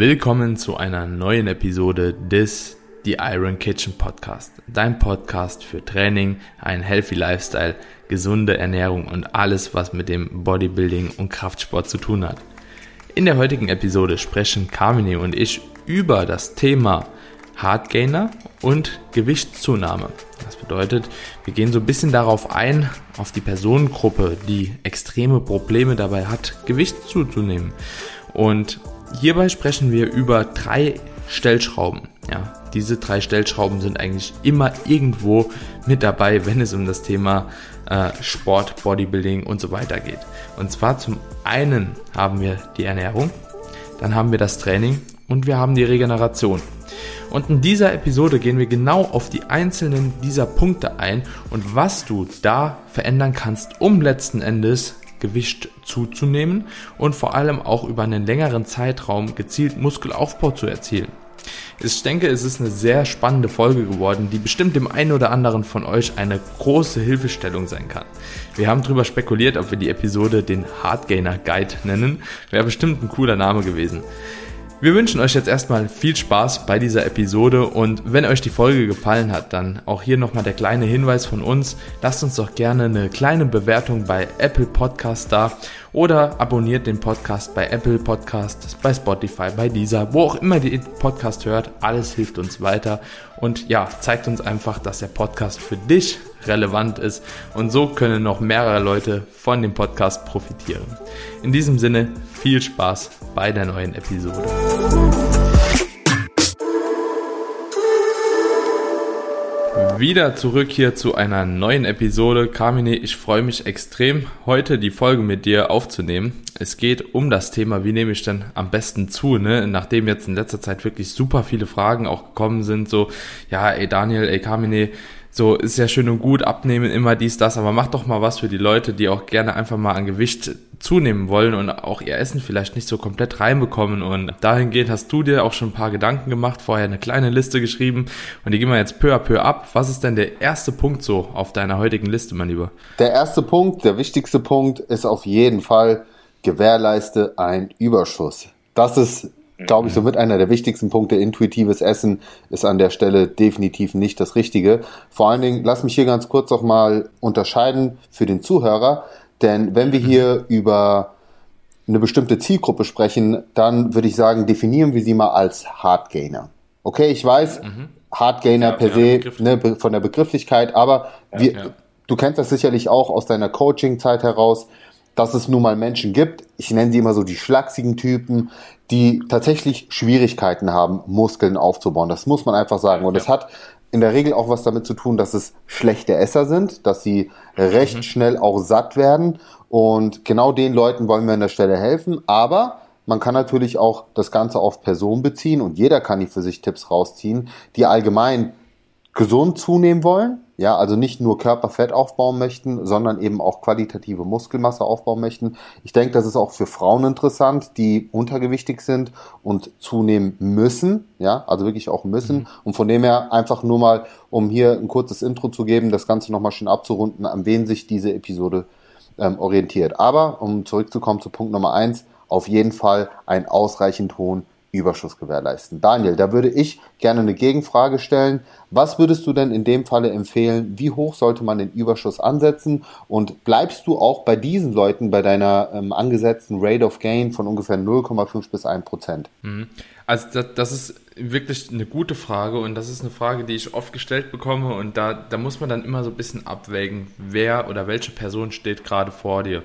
Willkommen zu einer neuen Episode des The Iron Kitchen Podcast. Dein Podcast für Training, einen healthy Lifestyle, gesunde Ernährung und alles, was mit dem Bodybuilding und Kraftsport zu tun hat. In der heutigen Episode sprechen Carmine und ich über das Thema Hardgainer und Gewichtszunahme. Das bedeutet, wir gehen so ein bisschen darauf ein, auf die Personengruppe, die extreme Probleme dabei hat, Gewicht zuzunehmen. Und hierbei sprechen wir über drei Stellschrauben. Ja, diese drei Stellschrauben sind eigentlich immer irgendwo mit dabei, wenn es um das Thema äh, Sport, Bodybuilding und so weiter geht. Und zwar zum einen haben wir die Ernährung, dann haben wir das Training und wir haben die Regeneration. Und in dieser Episode gehen wir genau auf die einzelnen dieser Punkte ein und was du da verändern kannst, um letzten Endes Gewicht zuzunehmen und vor allem auch über einen längeren Zeitraum gezielt Muskelaufbau zu erzielen. Ich denke, es ist eine sehr spannende Folge geworden, die bestimmt dem einen oder anderen von euch eine große Hilfestellung sein kann. Wir haben darüber spekuliert, ob wir die Episode den Hardgainer Guide nennen. Wäre bestimmt ein cooler Name gewesen. Wir wünschen euch jetzt erstmal viel Spaß bei dieser Episode und wenn euch die Folge gefallen hat, dann auch hier nochmal der kleine Hinweis von uns. Lasst uns doch gerne eine kleine Bewertung bei Apple Podcast da oder abonniert den Podcast bei Apple Podcast, bei Spotify, bei dieser, wo auch immer ihr Podcast hört. Alles hilft uns weiter und ja, zeigt uns einfach, dass der Podcast für dich relevant ist und so können noch mehrere Leute von dem Podcast profitieren. In diesem Sinne viel Spaß bei der neuen Episode. Wieder zurück hier zu einer neuen Episode. Carmine, ich freue mich extrem, heute die Folge mit dir aufzunehmen. Es geht um das Thema, wie nehme ich denn am besten zu, ne? Nachdem jetzt in letzter Zeit wirklich super viele Fragen auch gekommen sind, so, ja, ey Daniel, ey Carmine, so ist ja schön und gut, abnehmen, immer dies, das, aber mach doch mal was für die Leute, die auch gerne einfach mal an Gewicht zunehmen wollen und auch ihr Essen vielleicht nicht so komplett reinbekommen. Und dahingehend hast du dir auch schon ein paar Gedanken gemacht, vorher eine kleine Liste geschrieben und die gehen wir jetzt peu à peu ab. Was ist denn der erste Punkt so auf deiner heutigen Liste, mein Lieber? Der erste Punkt, der wichtigste Punkt ist auf jeden Fall, gewährleiste ein Überschuss. Das ist glaube ich, somit einer der wichtigsten Punkte. Intuitives Essen ist an der Stelle definitiv nicht das Richtige. Vor allen Dingen, lass mich hier ganz kurz noch mal unterscheiden für den Zuhörer, denn wenn wir hier über eine bestimmte Zielgruppe sprechen, dann würde ich sagen, definieren wir sie mal als Hardgainer. Okay, ich weiß, mhm. Hardgainer ja, per se ne, von der Begrifflichkeit, aber ja, wir, ja. du kennst das sicherlich auch aus deiner Coaching-Zeit heraus dass es nun mal Menschen gibt, ich nenne sie immer so die schlachsigen Typen, die tatsächlich Schwierigkeiten haben, Muskeln aufzubauen. Das muss man einfach sagen. Und es ja. hat in der Regel auch was damit zu tun, dass es schlechte Esser sind, dass sie recht mhm. schnell auch satt werden. Und genau den Leuten wollen wir an der Stelle helfen. Aber man kann natürlich auch das Ganze auf Personen beziehen und jeder kann die für sich Tipps rausziehen, die allgemein gesund zunehmen wollen, ja, also nicht nur Körperfett aufbauen möchten, sondern eben auch qualitative Muskelmasse aufbauen möchten. Ich denke, das ist auch für Frauen interessant, die untergewichtig sind und zunehmen müssen, ja, also wirklich auch müssen. Mhm. Und von dem her einfach nur mal, um hier ein kurzes Intro zu geben, das Ganze nochmal schön abzurunden, an wen sich diese Episode ähm, orientiert. Aber um zurückzukommen zu Punkt Nummer eins, auf jeden Fall einen ausreichend hohen Überschuss gewährleisten. Daniel, da würde ich gerne eine Gegenfrage stellen. Was würdest du denn in dem Falle empfehlen? Wie hoch sollte man den Überschuss ansetzen? Und bleibst du auch bei diesen Leuten bei deiner ähm, angesetzten Rate of Gain von ungefähr 0,5 bis 1 Prozent? Mhm. Also das, das, ist wirklich eine gute Frage und das ist eine Frage, die ich oft gestellt bekomme und da, da muss man dann immer so ein bisschen abwägen, wer oder welche Person steht gerade vor dir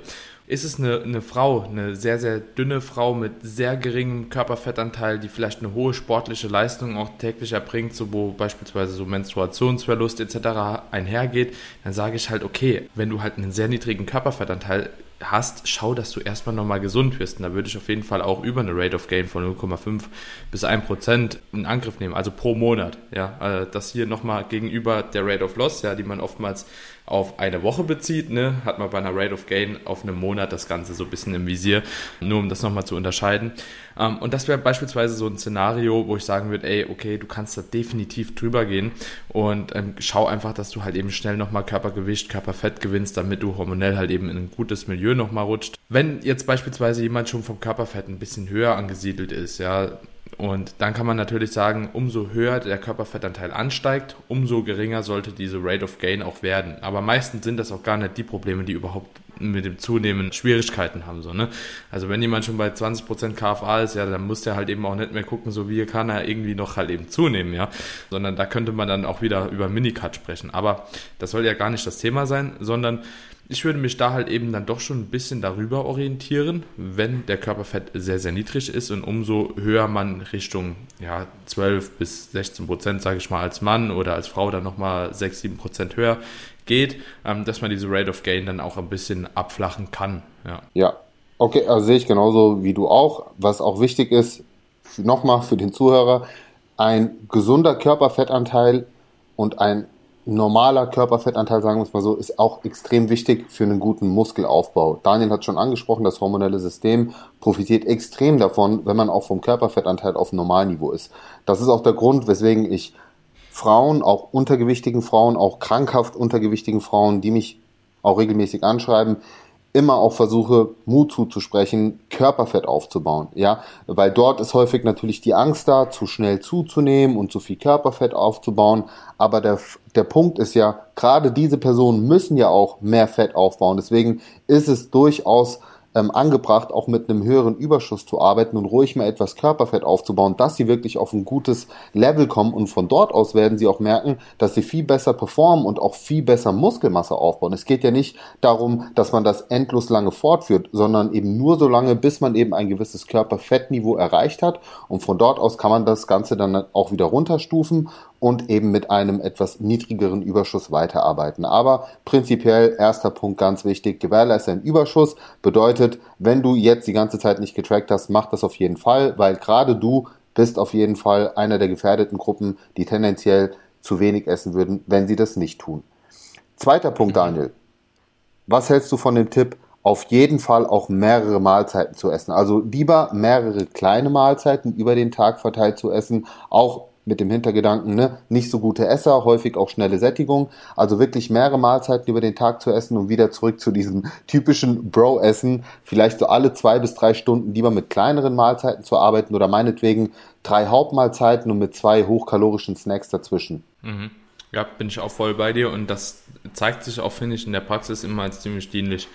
ist es eine, eine Frau, eine sehr, sehr dünne Frau mit sehr geringem Körperfettanteil, die vielleicht eine hohe sportliche Leistung auch täglich erbringt, so wo beispielsweise so Menstruationsverlust etc. einhergeht, dann sage ich halt, okay, wenn du halt einen sehr niedrigen Körperfettanteil hast, schau, dass du erstmal nochmal gesund wirst. Und da würde ich auf jeden Fall auch über eine Rate of Gain von 0,5 bis 1 Prozent in Angriff nehmen, also pro Monat. Ja, äh, das hier nochmal gegenüber der Rate of Loss, ja, die man oftmals auf eine Woche bezieht, ne, hat man bei einer Rate of Gain auf einen Monat das Ganze so ein bisschen im Visier, nur um das nochmal zu unterscheiden. Ähm, und das wäre beispielsweise so ein Szenario, wo ich sagen würde, ey, okay, du kannst da definitiv drüber gehen und ähm, schau einfach, dass du halt eben schnell nochmal Körpergewicht, Körperfett gewinnst, damit du hormonell halt eben in ein gutes Milieu nochmal rutscht. Wenn jetzt beispielsweise jemand schon vom Körperfett ein bisschen höher angesiedelt ist, ja, Und dann kann man natürlich sagen, umso höher der Körperfettanteil ansteigt, umso geringer sollte diese Rate of Gain auch werden. Aber meistens sind das auch gar nicht die Probleme, die überhaupt mit dem Zunehmen Schwierigkeiten haben. So, ne? Also wenn jemand schon bei 20% KFA ist, ja, dann muss der halt eben auch nicht mehr gucken, so wie kann er irgendwie noch halt eben zunehmen, ja. Sondern da könnte man dann auch wieder über Minicut sprechen. Aber das soll ja gar nicht das Thema sein, sondern ich würde mich da halt eben dann doch schon ein bisschen darüber orientieren, wenn der Körperfett sehr, sehr niedrig ist und umso höher man Richtung ja, 12 bis 16 Prozent, sage ich mal, als Mann oder als Frau dann nochmal 6, 7 Prozent höher geht, ähm, dass man diese Rate of Gain dann auch ein bisschen abflachen kann. Ja, ja. okay, also sehe ich genauso wie du auch. Was auch wichtig ist, nochmal für den Zuhörer, ein gesunder Körperfettanteil und ein normaler Körperfettanteil, sagen wir es mal so, ist auch extrem wichtig für einen guten Muskelaufbau. Daniel hat schon angesprochen, das hormonelle System profitiert extrem davon, wenn man auch vom Körperfettanteil auf Normalniveau ist. Das ist auch der Grund, weswegen ich Frauen, auch untergewichtigen Frauen, auch krankhaft untergewichtigen Frauen, die mich auch regelmäßig anschreiben, immer auch versuche, Mut zuzusprechen, Körperfett aufzubauen, ja, weil dort ist häufig natürlich die Angst da, zu schnell zuzunehmen und zu viel Körperfett aufzubauen, aber der, der Punkt ist ja, gerade diese Personen müssen ja auch mehr Fett aufbauen, deswegen ist es durchaus ähm, angebracht, auch mit einem höheren Überschuss zu arbeiten und ruhig mal etwas Körperfett aufzubauen, dass sie wirklich auf ein gutes Level kommen. Und von dort aus werden sie auch merken, dass sie viel besser performen und auch viel besser Muskelmasse aufbauen. Es geht ja nicht darum, dass man das endlos lange fortführt, sondern eben nur so lange, bis man eben ein gewisses Körperfettniveau erreicht hat. Und von dort aus kann man das Ganze dann auch wieder runterstufen und eben mit einem etwas niedrigeren Überschuss weiterarbeiten. Aber prinzipiell erster Punkt ganz wichtig, gewährleiste einen Überschuss bedeutet, wenn du jetzt die ganze Zeit nicht getrackt hast, mach das auf jeden Fall, weil gerade du bist auf jeden Fall einer der gefährdeten Gruppen, die tendenziell zu wenig essen würden, wenn sie das nicht tun. Zweiter Punkt, Daniel. Was hältst du von dem Tipp, auf jeden Fall auch mehrere Mahlzeiten zu essen? Also lieber mehrere kleine Mahlzeiten über den Tag verteilt zu essen, auch mit dem Hintergedanken, ne, nicht so gute Esser, häufig auch schnelle Sättigung. Also wirklich mehrere Mahlzeiten über den Tag zu essen und wieder zurück zu diesem typischen Bro-Essen. Vielleicht so alle zwei bis drei Stunden lieber mit kleineren Mahlzeiten zu arbeiten oder meinetwegen drei Hauptmahlzeiten und mit zwei hochkalorischen Snacks dazwischen. Mhm. Ja, bin ich auch voll bei dir und das zeigt sich auch, finde ich, in der Praxis immer als ziemlich dienlich.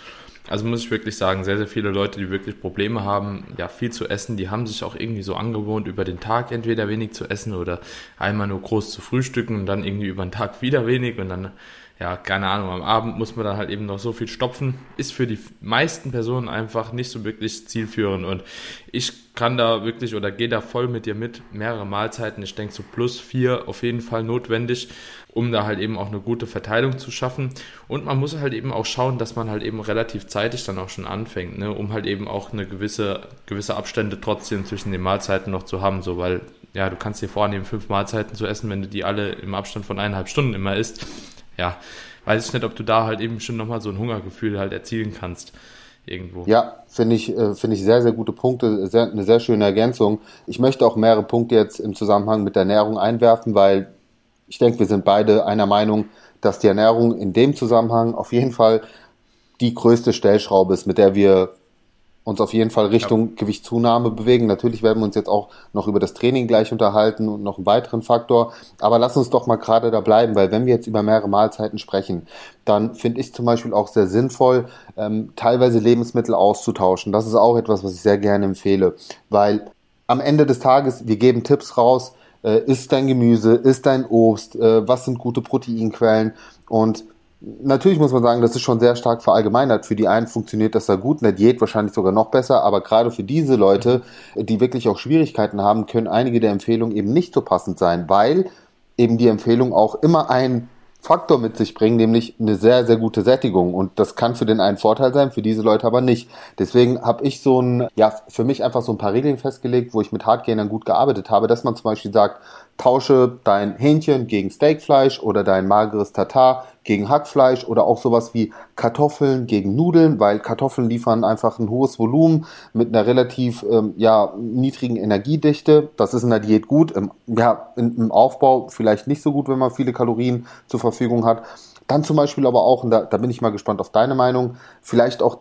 Also muss ich wirklich sagen, sehr, sehr viele Leute, die wirklich Probleme haben, ja, viel zu essen, die haben sich auch irgendwie so angewohnt, über den Tag entweder wenig zu essen oder einmal nur groß zu frühstücken und dann irgendwie über den Tag wieder wenig und dann, ja, keine Ahnung, am Abend muss man dann halt eben noch so viel stopfen. Ist für die meisten Personen einfach nicht so wirklich zielführend und ich kann da wirklich oder gehe da voll mit dir mit, mehrere Mahlzeiten, ich denke so plus vier auf jeden Fall notwendig um da halt eben auch eine gute Verteilung zu schaffen. Und man muss halt eben auch schauen, dass man halt eben relativ zeitig dann auch schon anfängt, ne, um halt eben auch eine gewisse, gewisse Abstände trotzdem zwischen den Mahlzeiten noch zu haben, so weil, ja, du kannst dir vornehmen, fünf Mahlzeiten zu essen, wenn du die alle im Abstand von eineinhalb Stunden immer isst. Ja, weiß ich nicht, ob du da halt eben schon nochmal so ein Hungergefühl halt erzielen kannst. Irgendwo. Ja, finde ich, äh, finde ich sehr, sehr gute Punkte, sehr, eine sehr schöne Ergänzung. Ich möchte auch mehrere Punkte jetzt im Zusammenhang mit der Ernährung einwerfen, weil ich denke, wir sind beide einer Meinung, dass die Ernährung in dem Zusammenhang auf jeden Fall die größte Stellschraube ist, mit der wir uns auf jeden Fall Richtung ja. Gewichtszunahme bewegen. Natürlich werden wir uns jetzt auch noch über das Training gleich unterhalten und noch einen weiteren Faktor. Aber lass uns doch mal gerade da bleiben, weil wenn wir jetzt über mehrere Mahlzeiten sprechen, dann finde ich zum Beispiel auch sehr sinnvoll, ähm, teilweise Lebensmittel auszutauschen. Das ist auch etwas, was ich sehr gerne empfehle, weil am Ende des Tages, wir geben Tipps raus, äh, isst dein Gemüse, isst dein Obst, äh, was sind gute Proteinquellen und Natürlich muss man sagen, das ist schon sehr stark verallgemeinert. Für die einen funktioniert das da gut, in der Diät wahrscheinlich sogar noch besser, aber gerade für diese Leute, die wirklich auch Schwierigkeiten haben, können einige der Empfehlungen eben nicht so passend sein, weil eben die Empfehlung auch immer ein Faktor mit sich bringen, nämlich eine sehr, sehr gute Sättigung. Und das kann für den einen Vorteil sein, für diese Leute aber nicht. Deswegen habe ich so ein, ja, für mich einfach so ein paar Regeln festgelegt, wo ich mit Hardgainern gut gearbeitet habe, dass man zum Beispiel sagt, tausche dein Hähnchen gegen Steakfleisch oder dein mageres Tatar gegen Hackfleisch oder auch sowas wie Kartoffeln gegen Nudeln, weil Kartoffeln liefern einfach ein hohes Volumen mit einer relativ ähm, ja, niedrigen Energiedichte. Das ist in der Diät gut, im, ja, im Aufbau vielleicht nicht so gut, wenn man viele Kalorien zur Verfügung hat. Dann zum Beispiel aber auch, und da, da bin ich mal gespannt auf deine Meinung, vielleicht auch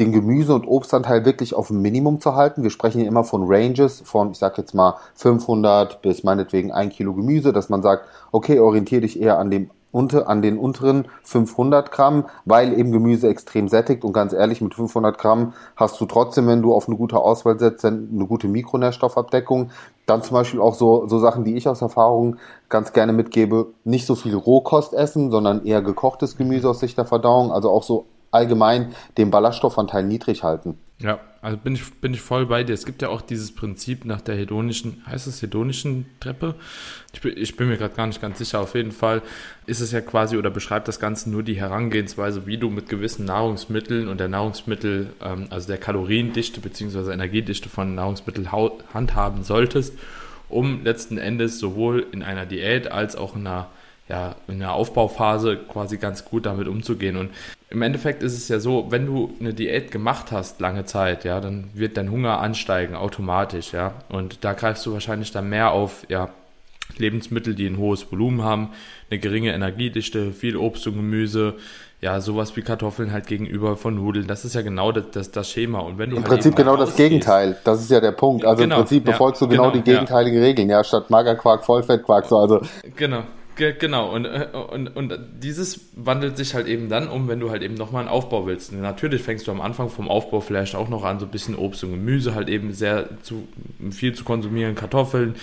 den Gemüse- und Obstanteil wirklich auf ein Minimum zu halten. Wir sprechen hier immer von Ranges von, ich sag jetzt mal 500 bis meinetwegen ein Kilo Gemüse, dass man sagt, okay, orientiere dich eher an dem unter, an den unteren 500 Gramm, weil eben Gemüse extrem sättigt und ganz ehrlich, mit 500 Gramm hast du trotzdem, wenn du auf eine gute Auswahl setzt, eine gute Mikronährstoffabdeckung. Dann zum Beispiel auch so, so Sachen, die ich aus Erfahrung ganz gerne mitgebe, nicht so viel Rohkost essen, sondern eher gekochtes Gemüse aus Sicht der Verdauung, also auch so allgemein den Ballaststoffanteil niedrig halten. Ja, also bin ich, bin ich voll bei dir. Es gibt ja auch dieses Prinzip nach der hedonischen, heißt es hedonischen Treppe? Ich bin, ich bin mir gerade gar nicht ganz sicher. Auf jeden Fall ist es ja quasi oder beschreibt das Ganze nur die Herangehensweise, wie du mit gewissen Nahrungsmitteln und der Nahrungsmittel, ähm, also der Kaloriendichte bzw. Energiedichte von Nahrungsmitteln handhaben solltest, um letzten Endes sowohl in einer Diät als auch in einer ja, in der Aufbauphase quasi ganz gut damit umzugehen. Und im Endeffekt ist es ja so, wenn du eine Diät gemacht hast, lange Zeit, ja, dann wird dein Hunger ansteigen, automatisch, ja. Und da greifst du wahrscheinlich dann mehr auf, ja, Lebensmittel, die ein hohes Volumen haben, eine geringe Energiedichte, viel Obst und Gemüse, ja, sowas wie Kartoffeln halt gegenüber von Nudeln. Das ist ja genau das, das, das Schema. Und wenn du Im halt Prinzip genau das Gegenteil. Das ist ja der Punkt. Also genau, im Prinzip befolgst ja, du genau, genau die gegenteiligen ja. Regeln. Ja, statt Magerquark, Vollfettquark, so, also. Genau, genau, und, äh, und, und dieses wandelt sich halt eben dann um, wenn du halt eben nochmal einen Aufbau willst. Natürlich fängst du am Anfang vom Aufbau vielleicht auch noch an, so ein bisschen Obst und Gemüse halt eben sehr zu, viel zu konsumieren, Kartoffeln,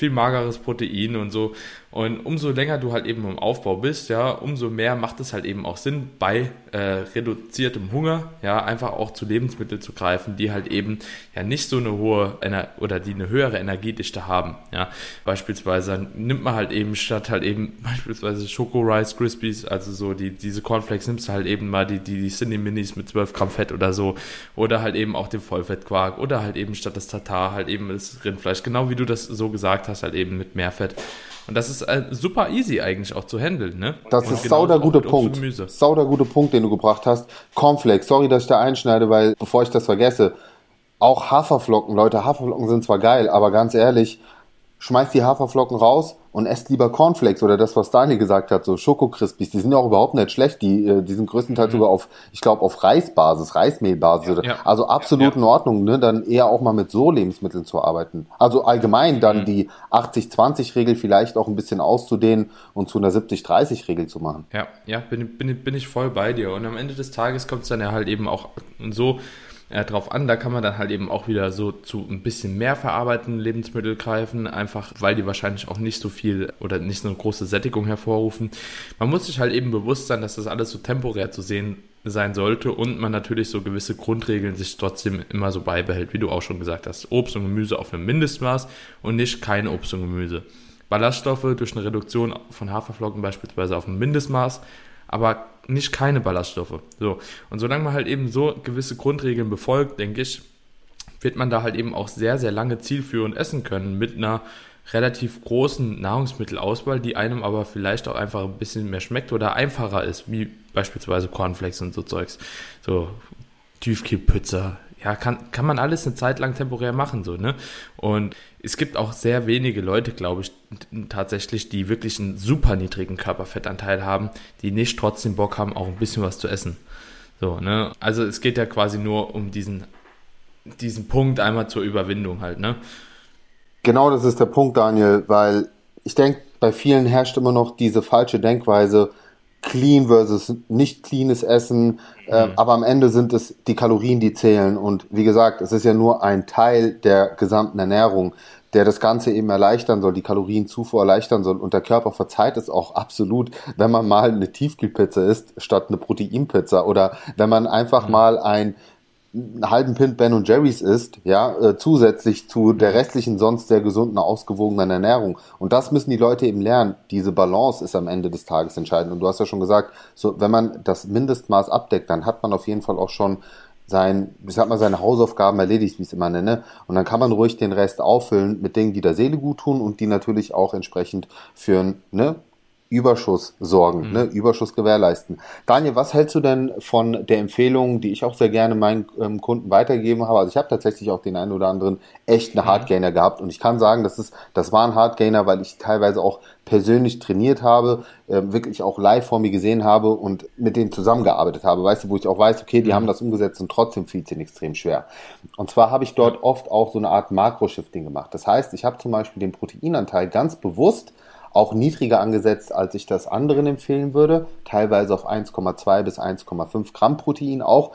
viel mageres Protein und so. Und umso länger du halt eben im Aufbau bist, ja, umso mehr macht es halt eben auch Sinn, bei äh, reduziertem Hunger, ja, einfach auch zu Lebensmitteln zu greifen, die halt eben ja nicht so eine hohe oder die eine höhere Energiedichte haben, ja. Beispielsweise nimmt man halt eben statt halt eben beispielsweise Schoko Rice Krispies, also so die diese Cornflakes nimmst du halt eben mal die die, die Cindy Minis mit 12 Gramm Fett oder so oder halt eben auch den Vollfettquark oder halt eben statt das Tatar halt eben das Rindfleisch, genau wie du das so gesagt hast, halt eben mit mehr Fett. Und das ist äh, super easy eigentlich auch zu handeln, ne? Das und ist genau sau der gute Punkt. Sau der gute Punkt, den du gebracht hast. Cornflakes, sorry, dass ich da einschneide, weil bevor ich das vergesse, auch Haferflocken, Leute, Haferflocken sind zwar geil, aber ganz ehrlich, schmeißt die Haferflocken raus und esst lieber Cornflakes oder das, was Daniel gesagt hat, so Schokokrispies, die sind ja auch überhaupt nicht schlecht, die, äh, die sind größtenteils mhm. sogar auf, ich glaube, auf Reisbasis, Reismehlbasis, ja, ja. also absolut ja, in Ordnung, ne, dann eher auch mal mit so Lebensmitteln zu arbeiten. Also allgemein dann mhm. die 80-20-Regel vielleicht auch ein bisschen auszudehnen und zu einer 70-30-Regel zu machen. Ja, ja, bin, bin, bin ich voll bei dir und am Ende des Tages kommt es dann ja halt eben auch so, äh, drauf an. Da kann man dann halt eben auch wieder so zu ein bisschen mehr verarbeitenden Lebensmitteln greifen, einfach weil die wahrscheinlich auch nicht so viel oder nicht so eine große Sättigung hervorrufen. Man muss sich halt eben bewusst sein, dass das alles so temporär zu sehen sein sollte und man natürlich so gewisse Grundregeln sich trotzdem immer so beibehält, wie du auch schon gesagt hast. Obst und Gemüse auf einem Mindestmaß und nicht kein Obst und Gemüse. Ballaststoffe durch eine Reduktion von Haferflocken beispielsweise auf ein Mindestmaß, aber nicht keine Ballaststoffe. So. Und solange man halt eben so gewisse Grundregeln befolgt, denke ich, wird man da halt eben auch sehr, sehr lange zielführend essen können mit einer relativ großen Nahrungsmittelauswahl, die einem aber vielleicht auch einfach ein bisschen mehr schmeckt oder einfacher ist, wie beispielsweise Cornflakes und so Zeugs. So Tiefkühlpizza, ja, kann, kann man alles eine Zeit lang temporär machen, so, ne? Und es gibt auch sehr wenige Leute, glaube ich, tatsächlich, die wirklich einen super niedrigen Körperfettanteil haben, die nicht trotzdem Bock haben, auch ein bisschen was zu essen. So, ne? Also es geht ja quasi nur um diesen, diesen Punkt einmal zur Überwindung halt, ne? Genau das ist der Punkt, Daniel, weil ich denke, bei vielen herrscht immer noch diese falsche Denkweise, clean versus nicht cleanes Essen. Äh, mhm. aber am Ende sind es die Kalorien, die zählen. Und wie gesagt, es ist ja nur ein Teil der gesamten Ernährung, der das Ganze eben erleichtern soll, die Kalorienzufuhr erleichtern soll. Und der Körper verzeiht es auch absolut, wenn man mal eine Tiefkühlpizza isst, statt eine Proteinpizza. Oder wenn man einfach mhm. mal ein einen halben Pint Ben und Jerry's isst, ja, äh, zusätzlich zu der restlichen sonst sehr gesunden, ausgewogenen Ernährung. Und das müssen die Leute eben lernen. Diese Balance ist am Ende des Tages entscheidend. Und du hast ja schon gesagt, so, wenn man das Mindestmaß abdeckt, dann hat man auf jeden Fall auch schon sein, ich sag mal, seine Hausaufgaben erledigt, wie ich es immer nenne. Und dann kann man ruhig den Rest auffüllen mit Dingen, die der Seele gut tun und die natürlich auch entsprechend für, ne, Überschuss sorgen, mhm. ne? Überschuss gewährleisten. Daniel, was hältst du denn von der Empfehlung, die ich auch sehr gerne meinen ähm, Kunden weitergegeben habe? Also ich habe tatsächlich auch den einen oder anderen echten mhm. Hardgainer gehabt und ich kann sagen, das ist, das war ein Hardgainer, weil ich teilweise auch persönlich trainiert habe, äh, wirklich auch live vor mir gesehen habe und mit denen zusammengearbeitet habe. Weißt du, wo ich auch weiß, okay, die mhm. haben das umgesetzt und trotzdem fiel es ihnen extrem schwer. Und zwar habe ich dort oft auch so eine Art Makro-Shifting gemacht. Das heißt, ich habe zum Beispiel den Proteinanteil ganz bewusst auch niedriger angesetzt, als ich das anderen empfehlen würde, teilweise auf 1,2 bis 1,5 Gramm Protein auch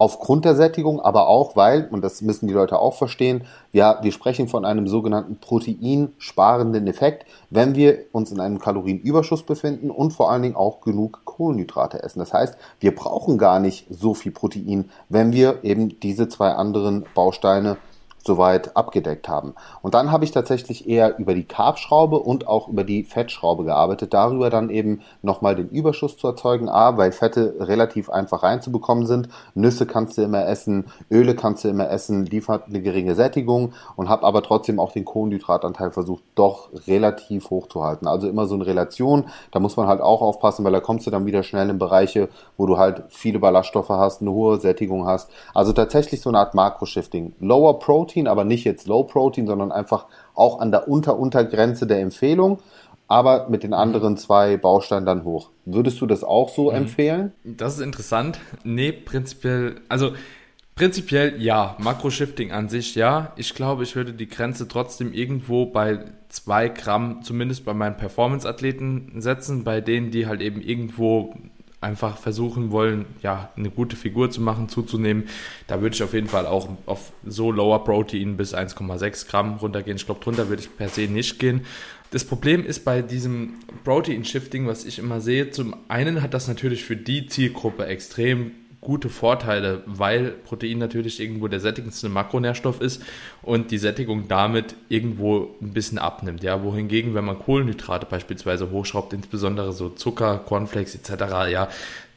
aufgrund der Sättigung, aber auch weil, und das müssen die Leute auch verstehen, ja, wir sprechen von einem sogenannten proteinsparenden Effekt, wenn wir uns in einem Kalorienüberschuss befinden und vor allen Dingen auch genug Kohlenhydrate essen. Das heißt, wir brauchen gar nicht so viel Protein, wenn wir eben diese zwei anderen Bausteine soweit abgedeckt haben. Und dann habe ich tatsächlich eher über die Carbschraube und auch über die Fettschraube gearbeitet, darüber dann eben nochmal den Überschuss zu erzeugen. A, weil Fette relativ einfach reinzubekommen sind. Nüsse kannst du immer essen, Öle kannst du immer essen, liefert eine geringe Sättigung und habe aber trotzdem auch den Kohlenhydratanteil versucht, doch relativ hoch zu halten. Also immer so eine Relation, da muss man halt auch aufpassen, weil da kommst du dann wieder schnell in Bereiche, wo du halt viele Ballaststoffe hast, eine hohe Sättigung hast. Also tatsächlich so eine Art Makro-Shifting. Lower Protein Protein, aber nicht jetzt Low Protein, sondern einfach auch an der Unter-Untergrenze der Empfehlung, aber mit den anderen zwei Bausteinen dann hoch. Würdest du das auch so mhm. empfehlen? Das ist interessant. Nee, prinzipiell, also prinzipiell ja, Makro-Shifting an sich ja. Ich glaube, ich würde die Grenze trotzdem irgendwo bei zwei Gramm, zumindest bei meinen Performance-Athleten setzen, bei denen, die halt eben irgendwo einfach versuchen wollen, ja, eine gute Figur zu machen, zuzunehmen, da würde ich auf jeden Fall auch auf so Lower Protein bis 1,6 Gramm runtergehen. Ich glaube, drunter würde ich per se nicht gehen. Das Problem ist bei diesem Protein Shifting, was ich immer sehe, zum einen hat das natürlich für die Zielgruppe extrem gute Vorteile, weil Protein natürlich irgendwo der sättigendste Makronährstoff ist und die Sättigung damit irgendwo ein bisschen abnimmt. Ja, wohingegen, wenn man Kohlenhydrate beispielsweise hochschraubt, insbesondere so Zucker, Cornflakes etc., ja,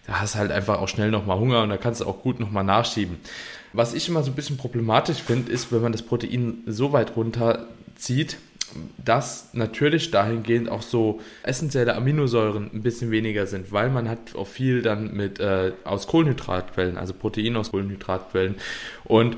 da hast du halt einfach auch schnell nochmal Hunger und da kannst du auch gut nochmal nachschieben. Was ich immer so ein bisschen problematisch finde, ist, wenn man das Protein so weit runterzieht, dass natürlich dahingehend auch so essentielle Aminosäuren ein bisschen weniger sind, weil man hat auch viel dann mit äh, aus Kohlenhydratquellen, also Protein aus Kohlenhydratquellen. Und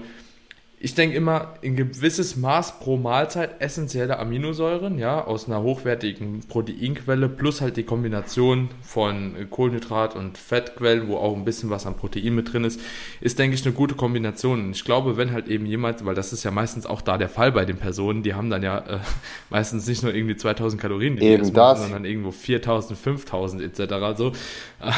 ich denke immer, ein gewisses Maß pro Mahlzeit essentielle Aminosäuren, ja, aus einer hochwertigen Proteinquelle plus halt die Kombination von Kohlenhydrat- und Fettquellen, wo auch ein bisschen was an Protein mit drin ist, ist, denke ich, eine gute Kombination. Und ich glaube, wenn halt eben jemand, weil das ist ja meistens auch da der Fall bei den Personen, die haben dann ja äh, meistens nicht nur irgendwie 2000 Kalorien, die. Machen, sondern irgendwo 4000, 5000 etc. So, äh,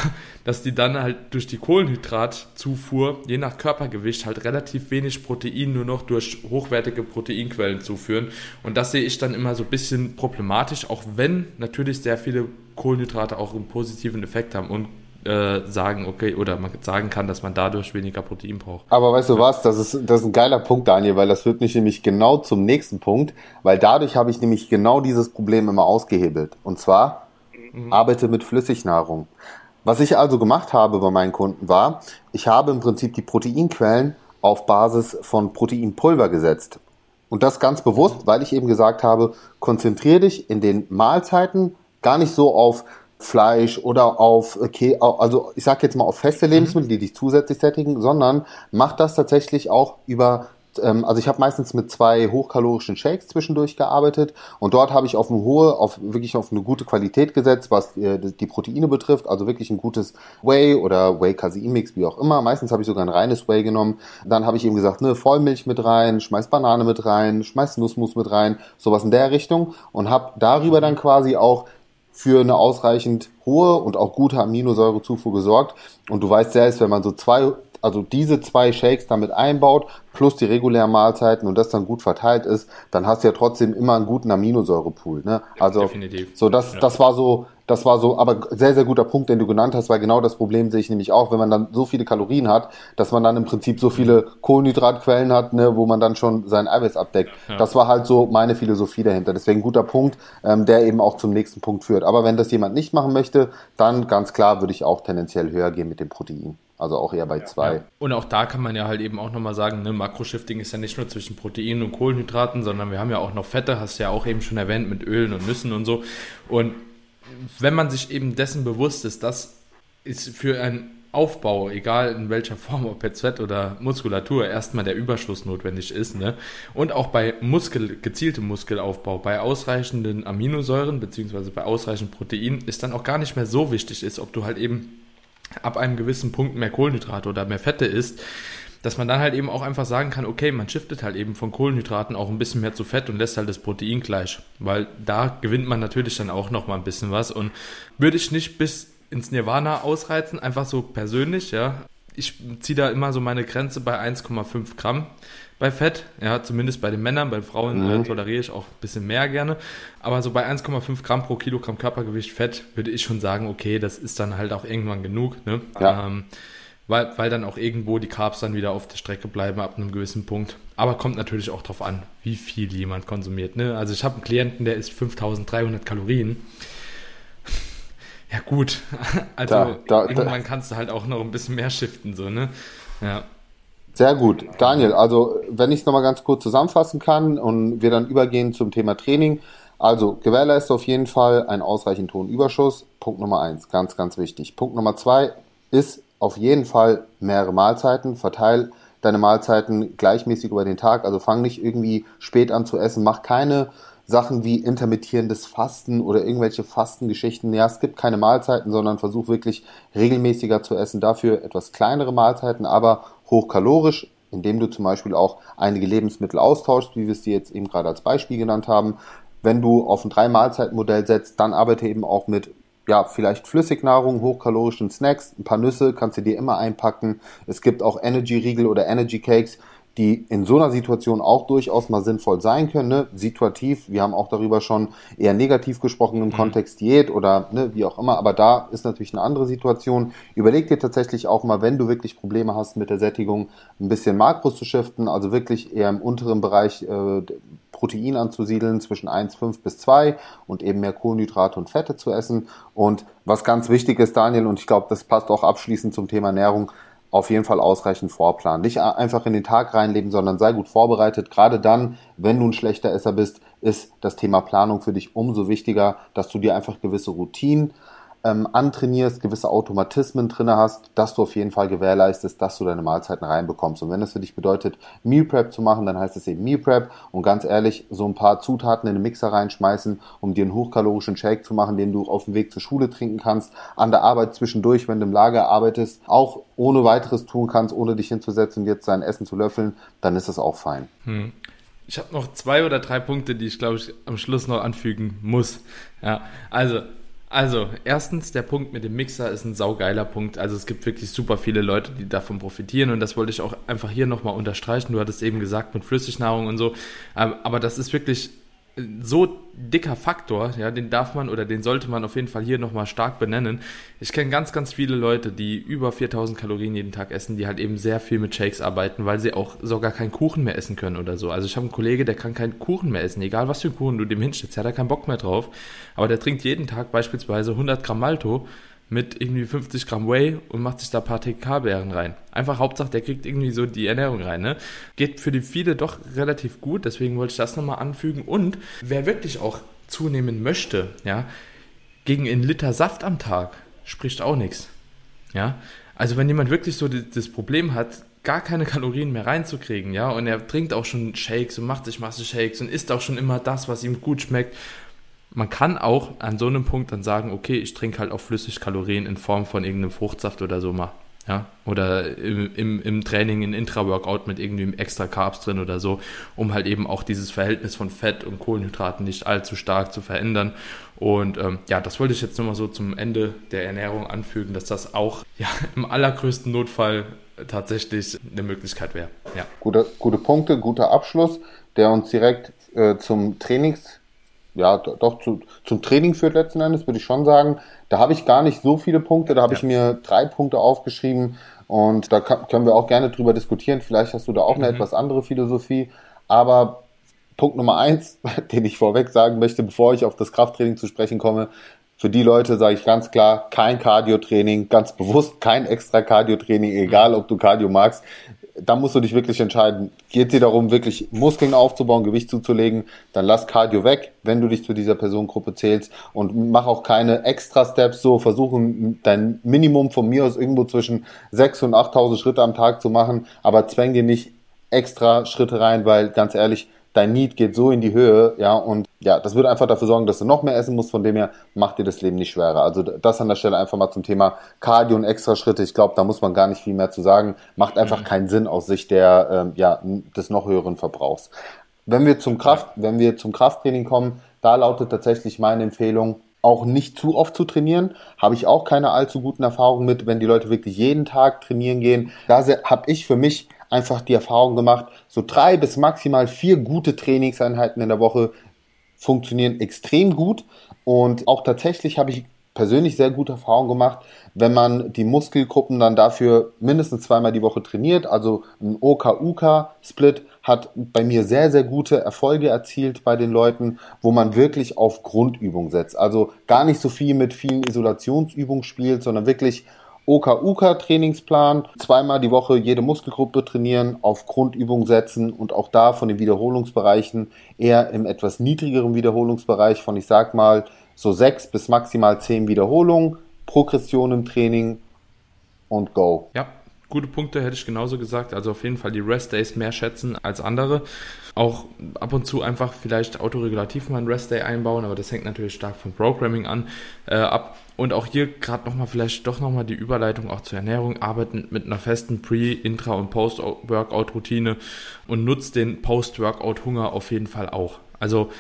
dass die dann halt durch die Kohlenhydratzufuhr, je nach Körpergewicht, halt relativ wenig Protein nur noch durch hochwertige Proteinquellen zuführen. Und das sehe ich dann immer so ein bisschen problematisch, auch wenn natürlich sehr viele Kohlenhydrate auch einen positiven Effekt haben und äh, sagen, okay, oder man sagen kann, dass man dadurch weniger Protein braucht. Aber weißt du was, das ist, das ist ein geiler Punkt, Daniel, weil das führt mich nämlich genau zum nächsten Punkt, weil dadurch habe ich nämlich genau dieses Problem immer ausgehebelt. Und zwar, mhm. arbeite mit Flüssignahrung. Was ich also gemacht habe bei meinen Kunden war, ich habe im Prinzip die Proteinquellen auf Basis von Proteinpulver gesetzt. Und das ganz bewusst, weil ich eben gesagt habe, konzentriere dich in den Mahlzeiten gar nicht so auf Fleisch oder auf, okay, also ich sage jetzt mal auf feste Lebensmittel, die dich zusätzlich sättigen, sondern mach das tatsächlich auch über ähm, also ich habe meistens mit zwei hochkalorischen Shakes zwischendurch gearbeitet und dort habe ich auf eine hohe, auf wirklich auf eine gute Qualität gesetzt, was äh, die Proteine betrifft, also wirklich ein gutes Whey oder Whey Casein Mix, wie auch immer. Meistens habe ich sogar ein reines Whey genommen. Dann habe ich eben gesagt, ne, Vollmilch mit rein, schmeiß Banane mit rein, schmeiß Nussmus mit rein, sowas in der Richtung und habe darüber dann quasi auch für eine ausreichend hohe und auch gute Aminosäurezufuhr gesorgt. Und du weißt selbst, wenn man so zwei also diese zwei Shakes damit einbaut, plus die regulären Mahlzeiten und das dann gut verteilt ist, dann hast du ja trotzdem immer einen guten Aminosäurepool. Ne? Also Definitiv. so das, ja. das war so, das war so, aber sehr, sehr guter Punkt, den du genannt hast, weil genau das Problem sehe ich nämlich auch, wenn man dann so viele Kalorien hat, dass man dann im Prinzip so viele Kohlenhydratquellen hat, ne, wo man dann schon sein Eiweiß abdeckt. Ja. Das war halt so meine Philosophie dahinter. Deswegen guter Punkt, ähm, der eben auch zum nächsten Punkt führt. Aber wenn das jemand nicht machen möchte, dann ganz klar würde ich auch tendenziell höher gehen mit dem Protein. Also auch eher bei zwei. Ja. Und auch da kann man ja halt eben auch nochmal sagen, ne, Makroshifting ist ja nicht nur zwischen Proteinen und Kohlenhydraten, sondern wir haben ja auch noch Fette, hast du ja auch eben schon erwähnt, mit Ölen und Nüssen und so. Und wenn man sich eben dessen bewusst ist, dass es für einen Aufbau, egal in welcher Form, ob jetzt Fett oder Muskulatur, erstmal der Überschuss notwendig ist. Ne? Und auch bei Muskel, gezieltem Muskelaufbau, bei ausreichenden Aminosäuren beziehungsweise bei ausreichend Protein, ist dann auch gar nicht mehr so wichtig ist, ob du halt eben ab einem gewissen Punkt mehr Kohlenhydrate oder mehr Fette isst, dass man dann halt eben auch einfach sagen kann, okay, man shiftet halt eben von Kohlenhydraten auch ein bisschen mehr zu Fett und lässt halt das Protein gleich, weil da gewinnt man natürlich dann auch noch mal ein bisschen was und würde ich nicht bis ins Nirvana ausreizen, einfach so persönlich, ja. Ich ziehe da immer so meine Grenze bei 1,5 Gramm bei Fett, ja, zumindest bei den Männern, bei Frauen mhm. äh, toleriere ich auch ein bisschen mehr gerne, aber so bei 1,5 Gramm pro Kilogramm Körpergewicht Fett würde ich schon sagen, okay, das ist dann halt auch irgendwann genug, ne? Ja. Ähm, weil, weil dann auch irgendwo die Carbs dann wieder auf der Strecke bleiben ab einem gewissen Punkt. Aber kommt natürlich auch darauf an, wie viel jemand konsumiert. Ne? Also ich habe einen Klienten, der isst 5300 Kalorien. Ja gut, also da, da, irgendwann da. kannst du halt auch noch ein bisschen mehr shiften, so, ne? Ja. Sehr gut. Daniel, also wenn ich es nochmal ganz kurz zusammenfassen kann und wir dann übergehen zum Thema Training. Also gewährleiste auf jeden Fall einen ausreichenden Tonüberschuss. Punkt Nummer eins, ganz, ganz wichtig. Punkt Nummer zwei ist auf jeden Fall mehrere Mahlzeiten. Verteil deine Mahlzeiten gleichmäßig über den Tag. Also fang nicht irgendwie spät an zu essen. Mach keine Sachen wie intermittierendes Fasten oder irgendwelche Fastengeschichten. Ja, es gibt keine Mahlzeiten, sondern versuch wirklich regelmäßiger zu essen. Dafür etwas kleinere Mahlzeiten, aber hochkalorisch, indem du zum Beispiel auch einige Lebensmittel austauschst, wie wir es dir jetzt eben gerade als Beispiel genannt haben. Wenn du auf ein Drei-Mahlzeiten-Modell setzt, dann arbeite eben auch mit ja, vielleicht Flüssignahrung, hochkalorischen Snacks, ein paar Nüsse kannst du dir immer einpacken. Es gibt auch Energy-Riegel oder Energy-Cakes, die in so einer Situation auch durchaus mal sinnvoll sein können. Ne? Situativ, wir haben auch darüber schon eher negativ gesprochen im mhm. Kontext Diät oder ne, wie auch immer, aber da ist natürlich eine andere Situation. Überleg dir tatsächlich auch mal, wenn du wirklich Probleme hast mit der Sättigung, ein bisschen Makros zu shiften, also wirklich eher im unteren Bereich äh, Protein anzusiedeln zwischen 1,5 bis 2 und eben mehr Kohlenhydrate und Fette zu essen. Und was ganz wichtig ist, Daniel, und ich glaube, das passt auch abschließend zum Thema Ernährung, auf jeden Fall ausreichend Vorplan. Nicht einfach in den Tag reinleben, sondern sei gut vorbereitet. Gerade dann, wenn du ein schlechter Esser bist, ist das Thema Planung für dich umso wichtiger, dass du dir einfach gewisse Routinen ähm, antrainierst, gewisse Automatismen drin hast, dass du auf jeden Fall gewährleistest, dass du deine Mahlzeiten reinbekommst. Und wenn das für dich bedeutet, Meal Prep zu machen, dann heißt es eben Meal Prep und ganz ehrlich, so ein paar Zutaten in den Mixer reinschmeißen, um dir einen hochkalorischen Shake zu machen, den du auf dem Weg zur Schule trinken kannst, an der Arbeit zwischendurch, wenn du im Lager arbeitest, auch ohne weiteres tun kannst, ohne dich hinzusetzen und jetzt dein Essen zu löffeln, dann ist das auch fein. Hm. Ich habe noch zwei oder drei Punkte, die ich glaube ich am Schluss noch anfügen muss. Ja, also also, erstens, der Punkt mit dem Mixer ist ein saugeiler Punkt. Also es gibt wirklich super viele Leute, die davon profitieren und das wollte ich auch einfach hier nochmal unterstreichen. Du hattest eben gesagt mit Flüssignahrung und so, ähm, aber das ist wirklich so dicker Faktor, ja, den darf man oder den sollte man auf jeden Fall hier nochmal stark benennen. Ich kenne ganz, ganz viele Leute, die über 4000 Kalorien jeden Tag essen, die halt eben sehr viel mit Shakes arbeiten, weil sie auch sogar keinen Kuchen mehr essen können oder so. Also ich habe einen Kollege, der kann keinen Kuchen mehr essen, egal was für einen Kuchen du dem hinstellst, der hat da keinen Bock mehr drauf, aber der trinkt jeden Tag beispielsweise 100 Gramm Malto mit irgendwie 50 Gramm Whey und macht sich da ein paar TK-Beeren rein. Einfach Hauptsache, der kriegt irgendwie so die Ernährung rein. Ne? Geht für die viele doch relativ gut, deswegen wollte ich das nochmal anfügen. Und wer wirklich auch zunehmen möchte, ja, gegen einen Liter Saft am Tag spricht auch nichts. Ja, also wenn jemand wirklich so das Problem hat, gar keine Kalorien mehr reinzukriegen, ja, und er trinkt auch schon Shakes und macht sich Masse Shakes und isst auch schon immer das, was ihm gut schmeckt man kann auch an so einem Punkt dann sagen, okay, ich trinke halt auch Flüssigkalorien in Form von irgendeinem Fruchtsaft oder so mal. Ja, oder im, im, im Training in Intra-Workout mit irgendwie extra Carbs drin oder so, um halt eben auch dieses Verhältnis von Fett und Kohlenhydraten nicht allzu stark zu verändern. Und ähm, ja, das wollte ich jetzt nochmal so zum Ende der Ernährung anfügen, dass das auch ja, im allergrößten Notfall tatsächlich eine Möglichkeit wäre. Ja. Gute, gute Punkte, guter Abschluss, der uns direkt äh, zum Trainings ja, doch zu, zum Training führt letzten Endes, würde ich schon sagen. Da habe ich gar nicht so viele Punkte, da habe ja. ich mir drei Punkte aufgeschrieben und da kann, können wir auch gerne drüber diskutieren. Vielleicht hast du da auch eine mhm. etwas andere Philosophie, aber Punkt Nummer eins, den ich vorweg sagen möchte, bevor ich auf das Krafttraining zu sprechen komme, für die Leute sage ich ganz klar, kein Cardio-Training, ganz bewusst kein extra Cardio-Training, egal ob du Cardio magst da musst du dich wirklich entscheiden. Geht dir darum, wirklich Muskeln aufzubauen, Gewicht zuzulegen, dann lass Cardio weg, wenn du dich zu dieser Personengruppe zählst. Und mach auch keine extra Steps so, versuchen dein Minimum von mir aus irgendwo zwischen 6 und 8000 Schritte am Tag zu machen, aber zwäng dir nicht extra Schritte rein, weil ganz ehrlich, dein Need geht so in die Höhe, ja, und ja, das würde einfach dafür sorgen, dass du noch mehr essen musst, von dem her macht dir das Leben nicht schwerer. Also das an der Stelle einfach mal zum Thema Cardio und Extraschritte. Ich glaube, da muss man gar nicht viel mehr zu sagen. Macht einfach mhm. keinen Sinn aus Sicht der, ähm, ja, des noch höheren Verbrauchs. Wenn wir zum Kraft, wenn wir zum Krafttraining kommen, da lautet tatsächlich meine Empfehlung, auch nicht zu oft zu trainieren. Habe ich auch keine allzu guten Erfahrungen mit, wenn die Leute wirklich jeden Tag trainieren gehen. Da habe ich für mich einfach die Erfahrung gemacht, so drei bis maximal vier gute Trainingseinheiten in der Woche funktionieren extrem gut. Und auch tatsächlich habe ich persönlich sehr gute Erfahrungen gemacht, wenn man die Muskelgruppen dann dafür mindestens zweimal die Woche trainiert. Also ein OK-UK-Split hat bei mir sehr, sehr gute Erfolge erzielt bei den Leuten, wo man wirklich auf Grundübung setzt. Also gar nicht so viel mit vielen Isolationsübungen spielt, sondern wirklich OKUK-Trainingsplan, zweimal die Woche jede Muskelgruppe trainieren, auf Grundübung setzen und auch da von den Wiederholungsbereichen eher im etwas niedrigeren Wiederholungsbereich von, ich sag mal, so sechs bis maximal zehn Wiederholungen, Progression im Training und go. Ja, gute Punkte hätte ich genauso gesagt. Also auf jeden Fall die Rest Days mehr schätzen als andere. Auch ab und zu einfach vielleicht autoregulativ mal einen Rest Day einbauen, aber das hängt natürlich stark vom Programming an äh, ab. Und auch hier gerade nochmal vielleicht doch nochmal die Überleitung auch zur Ernährung. Arbeiten mit einer festen Pre-, Intra- und Post-Workout-Routine und nutzt den Post-Workout-Hunger auf jeden Fall auch. Also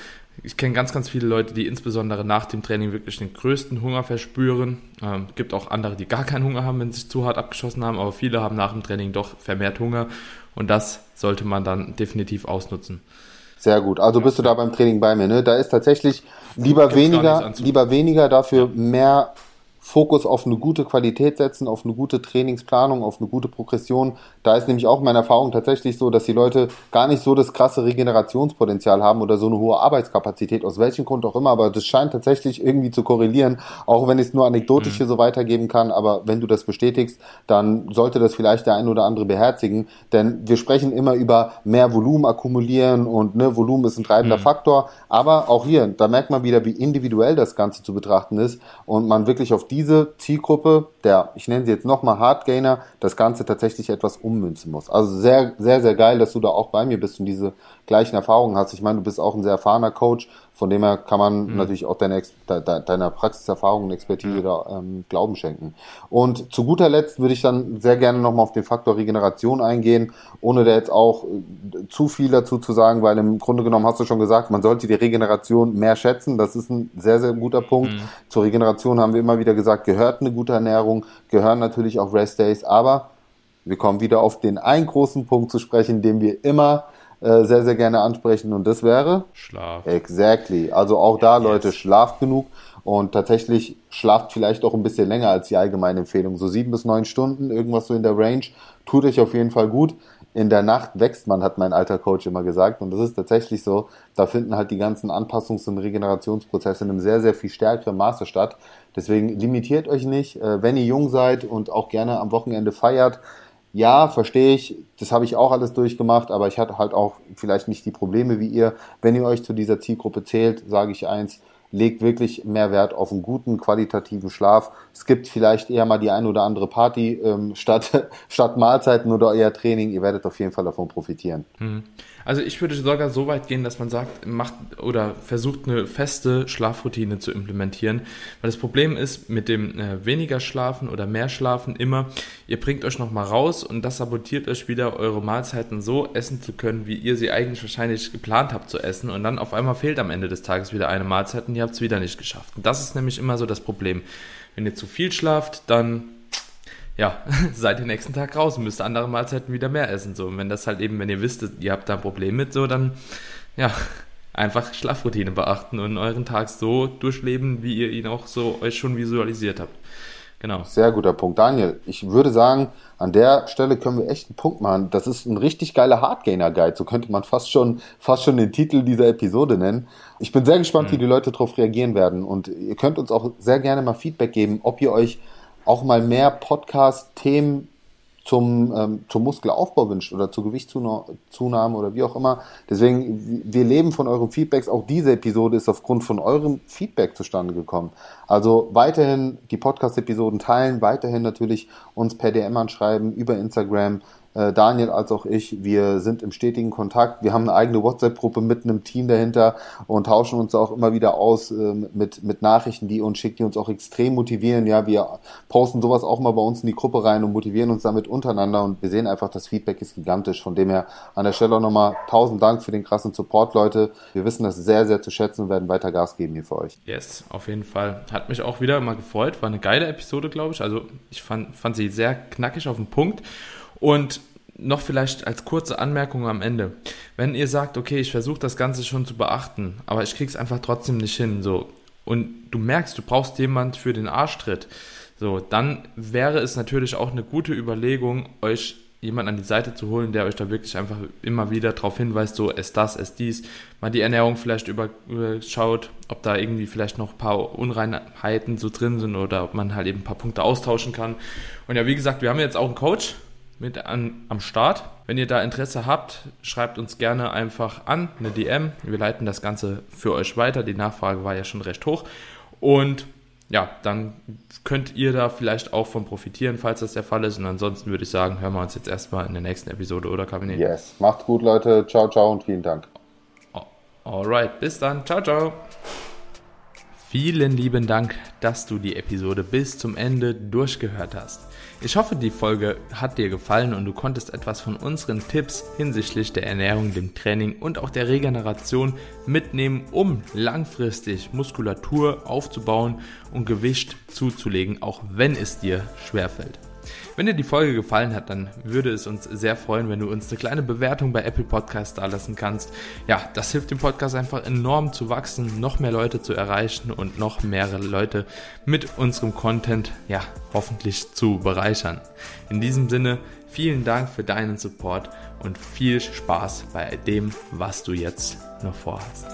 ich kenne ganz, ganz viele Leute, die insbesondere nach dem Training wirklich den größten Hunger verspüren. Ähm, gibt auch andere, die gar keinen Hunger haben, wenn sie sich zu hart abgeschossen haben, aber viele haben nach dem Training doch vermehrt Hunger und das sollte man dann definitiv ausnutzen. Sehr gut. Also bist du da beim Training bei mir, ne? Da ist tatsächlich lieber weniger, lieber weniger, dafür mehr Fokus auf eine gute Qualität setzen, auf eine gute Trainingsplanung, auf eine gute Progression. Da ist nämlich auch meine Erfahrung tatsächlich so, dass die Leute gar nicht so das krasse Regenerationspotenzial haben oder so eine hohe Arbeitskapazität, aus welchem Grund auch immer, aber das scheint tatsächlich irgendwie zu korrelieren, auch wenn ich es nur anekdotisch mhm. hier so weitergeben kann, aber wenn du das bestätigst, dann sollte das vielleicht der ein oder andere beherzigen, denn wir sprechen immer über mehr Volumen akkumulieren und ne, Volumen ist ein treibender mhm. Faktor, aber auch hier, da merkt man wieder, wie individuell das Ganze zu betrachten ist und man wirklich auf die diese Zielgruppe, der, ich nenne sie jetzt nochmal Hardgainer, das Ganze tatsächlich etwas ummünzen muss. Also sehr, sehr, sehr geil, dass du da auch bei mir bist und diese gleichen Erfahrungen hast. Ich meine, du bist auch ein sehr erfahrener Coach, von dem her kann man mhm. natürlich auch deine, de, deiner Praxiserfahrung und Expertise mhm. da ähm, Glauben schenken. Und zu guter Letzt würde ich dann sehr gerne nochmal auf den Faktor Regeneration eingehen, ohne da jetzt auch äh, zu viel dazu zu sagen, weil im Grunde genommen hast du schon gesagt, man sollte die Regeneration mehr schätzen. Das ist ein sehr, sehr guter Punkt. Mhm. Zur Regeneration haben wir immer wieder gesagt, gehört eine gute Ernährung, gehören natürlich auch Rest Days, aber wir kommen wieder auf den einen großen Punkt zu sprechen, den wir immer äh, sehr, sehr gerne ansprechen und das wäre Schlaf. Exactly. Also auch da, yes. Leute, schlaft genug und tatsächlich schlaft vielleicht auch ein bisschen länger als die allgemeine Empfehlung. So sieben bis neun Stunden, irgendwas so in der Range, tut euch auf jeden Fall gut. In der Nacht wächst man, hat mein alter Coach immer gesagt. Und das ist tatsächlich so. Da finden halt die ganzen Anpassungs- und Regenerationsprozesse in einem sehr, sehr viel stärkeren Maße statt. Deswegen limitiert euch nicht. Äh, wenn ihr jung seid und auch gerne am Wochenende feiert, ja, verstehe ich, das habe ich auch alles durchgemacht, aber ich hatte halt auch vielleicht nicht die Probleme wie ihr. Wenn ihr euch zu dieser Zielgruppe zählt, sage ich eins, legt wirklich mehr Wert auf einen guten, qualitativen Schlaf. Es gibt vielleicht eher mal die ein oder andere Party ähm, statt, statt Mahlzeiten oder eher Training. Ihr werdet auf jeden Fall davon profitieren. Mhm. Also ich würde sogar so weit gehen, dass man sagt, macht oder versucht eine feste Schlafroutine zu implementieren. Weil das Problem ist mit dem äh, weniger Schlafen oder mehr Schlafen immer, ihr bringt euch nochmal raus und das sabotiert euch wieder, eure Mahlzeiten so essen zu können, wie ihr sie eigentlich wahrscheinlich geplant habt zu essen. Und dann auf einmal fehlt am Ende des Tages wieder eine Mahlzeit und ihr habt es wieder nicht geschafft. Und das ist nämlich immer so das Problem. Wenn ihr zu viel schlaft, dann ja, seid den nächsten Tag raus und müsst andere Mahlzeiten wieder mehr essen. So. Und wenn das halt eben, wenn ihr wisst, ihr habt da ein Problem mit, so, dann ja, einfach Schlafroutine beachten und euren Tag so durchleben, wie ihr ihn auch so euch schon visualisiert habt. Genau. Sehr guter Punkt. Daniel, ich würde sagen, an der Stelle können wir echt einen Punkt machen. Das ist ein richtig geiler Hardgainer-Guide. So könnte man fast schon, fast schon den Titel dieser Episode nennen. Ich bin sehr gespannt, mhm. wie die Leute darauf reagieren werden. Und ihr könnt uns auch sehr gerne mal Feedback geben, ob ihr euch auch mal mehr Podcast-Themen zum, ähm, zum Muskelaufbau wünscht oder zur Gewichtszunahme oder wie auch immer. Deswegen, wir leben von euren Feedbacks. Auch diese Episode ist aufgrund von eurem Feedback zustande gekommen. Also weiterhin die Podcast-Episoden teilen, weiterhin natürlich uns per DM anschreiben über Instagram äh, Daniel als auch ich, wir sind im stetigen Kontakt. Wir haben eine eigene WhatsApp-Gruppe mit einem Team dahinter und tauschen uns auch immer wieder aus äh, mit, mit Nachrichten, die uns schicken, die uns auch extrem motivieren. Ja, wir posten sowas auch mal bei uns in die Gruppe rein und motivieren uns damit untereinander und wir sehen einfach, das Feedback ist gigantisch. Von dem her an der Stelle auch nochmal tausend Dank für den krassen Support, Leute. Wir wissen das sehr, sehr zu schätzen und werden weiter Gas geben hier für euch. Yes, auf jeden Fall. Hat mich auch wieder mal gefreut. War eine geile Episode, glaube ich. Also ich fand, fand sie sehr knackig auf den Punkt. Und noch vielleicht als kurze Anmerkung am Ende. Wenn ihr sagt, okay, ich versuche das Ganze schon zu beachten, aber ich krieg's einfach trotzdem nicht hin, so, und du merkst, du brauchst jemand für den Arschtritt, so, dann wäre es natürlich auch eine gute Überlegung, euch jemand an die Seite zu holen, der euch da wirklich einfach immer wieder darauf hinweist, so es das, es dies, mal die Ernährung vielleicht überschaut, ob da irgendwie vielleicht noch ein paar Unreinheiten so drin sind oder ob man halt eben ein paar Punkte austauschen kann. Und ja, wie gesagt, wir haben jetzt auch einen Coach, mit an, am Start. Wenn ihr da Interesse habt, schreibt uns gerne einfach an, eine DM. Wir leiten das Ganze für euch weiter. Die Nachfrage war ja schon recht hoch. Und ja, dann könnt ihr da vielleicht auch von profitieren, falls das der Fall ist. Und ansonsten würde ich sagen, hören wir uns jetzt erstmal in der nächsten Episode, oder Kabinett? Yes, macht's gut, Leute. Ciao, ciao und vielen Dank. Alright, bis dann. Ciao, ciao. Vielen lieben Dank, dass du die Episode bis zum Ende durchgehört hast. Ich hoffe, die Folge hat dir gefallen und du konntest etwas von unseren Tipps hinsichtlich der Ernährung, dem Training und auch der Regeneration mitnehmen, um langfristig Muskulatur aufzubauen und Gewicht zuzulegen, auch wenn es dir schwerfällt. Wenn dir die Folge gefallen hat, dann würde es uns sehr freuen, wenn du uns eine kleine Bewertung bei Apple Podcast da lassen kannst. Ja, das hilft dem Podcast einfach enorm zu wachsen, noch mehr Leute zu erreichen und noch mehrere Leute mit unserem Content, ja, hoffentlich zu bereichern. In diesem Sinne, vielen Dank für deinen Support und viel Spaß bei dem, was du jetzt noch vorhast.